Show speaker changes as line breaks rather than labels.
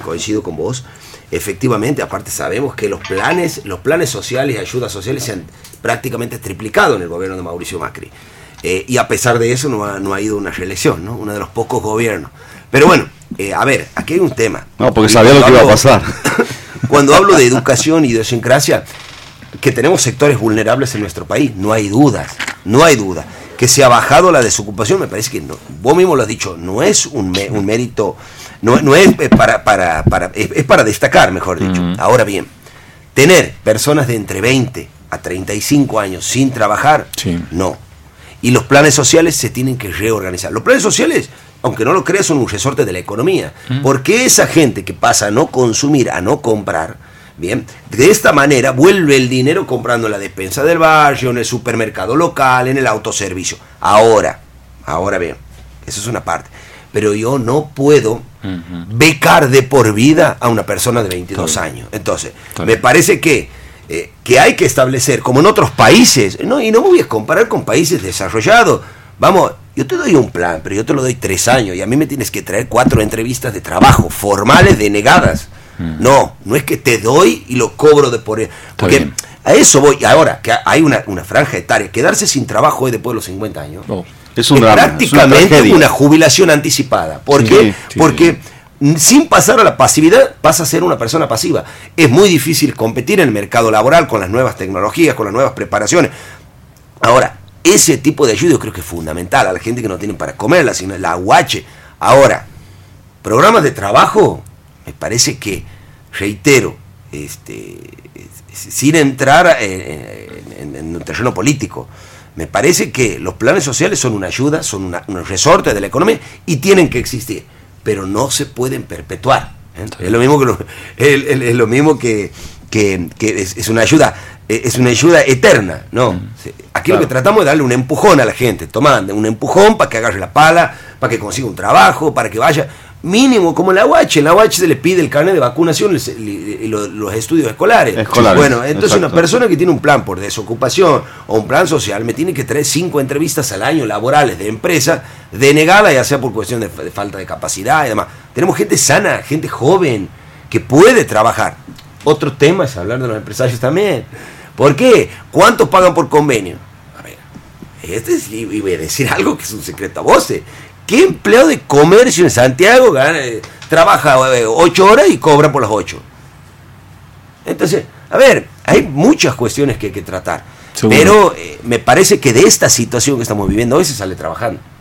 coincido con vos, efectivamente, aparte sabemos que los planes, los planes sociales y ayudas sociales se han prácticamente triplicado en el gobierno de Mauricio Macri. Eh, y a pesar de eso no ha, no ha ido una reelección, ¿no? Uno de los pocos gobiernos. Pero bueno, eh, a ver, aquí hay un tema.
No, porque sabía lo que iba a pasar.
Cuando hablo de educación y idiosincrasia, que tenemos sectores vulnerables en nuestro país, no hay dudas, no hay duda. Que se ha bajado la desocupación, me parece que no, vos mismo lo has dicho, no es un, un mérito no, no es para, para, para es, para destacar, mejor dicho. Ahora bien, tener personas de entre 20 a 35 años sin trabajar, no. Y los planes sociales se tienen que reorganizar. Los planes sociales, aunque no lo creas, son un resorte de la economía. Porque esa gente que pasa a no consumir, a no comprar, bien, de esta manera vuelve el dinero comprando en la despensa del barrio, en el supermercado local, en el autoservicio. Ahora, ahora bien, eso es una parte pero yo no puedo becar de por vida a una persona de 22 años. Entonces, me parece que, eh, que hay que establecer, como en otros países, no, y no me voy a comparar con países desarrollados, vamos, yo te doy un plan, pero yo te lo doy tres años y a mí me tienes que traer cuatro entrevistas de trabajo formales denegadas. No, no es que te doy y lo cobro de por... Porque a eso voy. Ahora, que hay una, una franja etaria, quedarse sin trabajo hoy después de los 50 años. Es, prácticamente una, jubilación anticipada. ¿Por qué? Porque sin pasar a la pasividad pasa a ser una persona pasiva. Es muy difícil competir en el mercado laboral con las nuevas tecnologías, con las nuevas preparaciones. Ahora, ese tipo de ayuda yo creo que es fundamental a la gente que no tiene para comer, la, la aguache. Ahora, programas de trabajo, me parece que, reitero, este, sin entrar en, en un terreno político, me parece que los planes sociales son una ayuda, son un resorte de la economía y tienen que existir, pero no se pueden perpetuar. ¿eh? Es lo mismo que, es, lo mismo que, que, es, una ayuda es una ayuda eterna, ¿no? Mm. Aquí lo que tratamos es darle un empujón a la gente, tomando un empujón para que agarre la pala, para que consiga un trabajo, para que vaya mínimo como la UH. En la UH se le pide el carnet de vacunación y los, estudios escolares. Bueno, entonces una persona que tiene un plan por desocupación o un plan social me tiene que traer cinco entrevistas al año laborales de empresa denegada, ya sea por cuestión de, falta de capacidad y demás. Tenemos gente sana, gente joven, que puede trabajar. Otro tema es hablar de los empresarios también. ¿Por qué? ¿Cuántos pagan por convenio? A ver, este es, y voy a decir algo que es un secreto a voces. ¿Qué empleado de comercio en Santiago trabaja eh, ocho horas y cobra por las ocho? Entonces, a ver, hay muchas cuestiones que hay que tratar. Pero eh, me parece que de esta situación que estamos viviendo hoy se sale trabajando.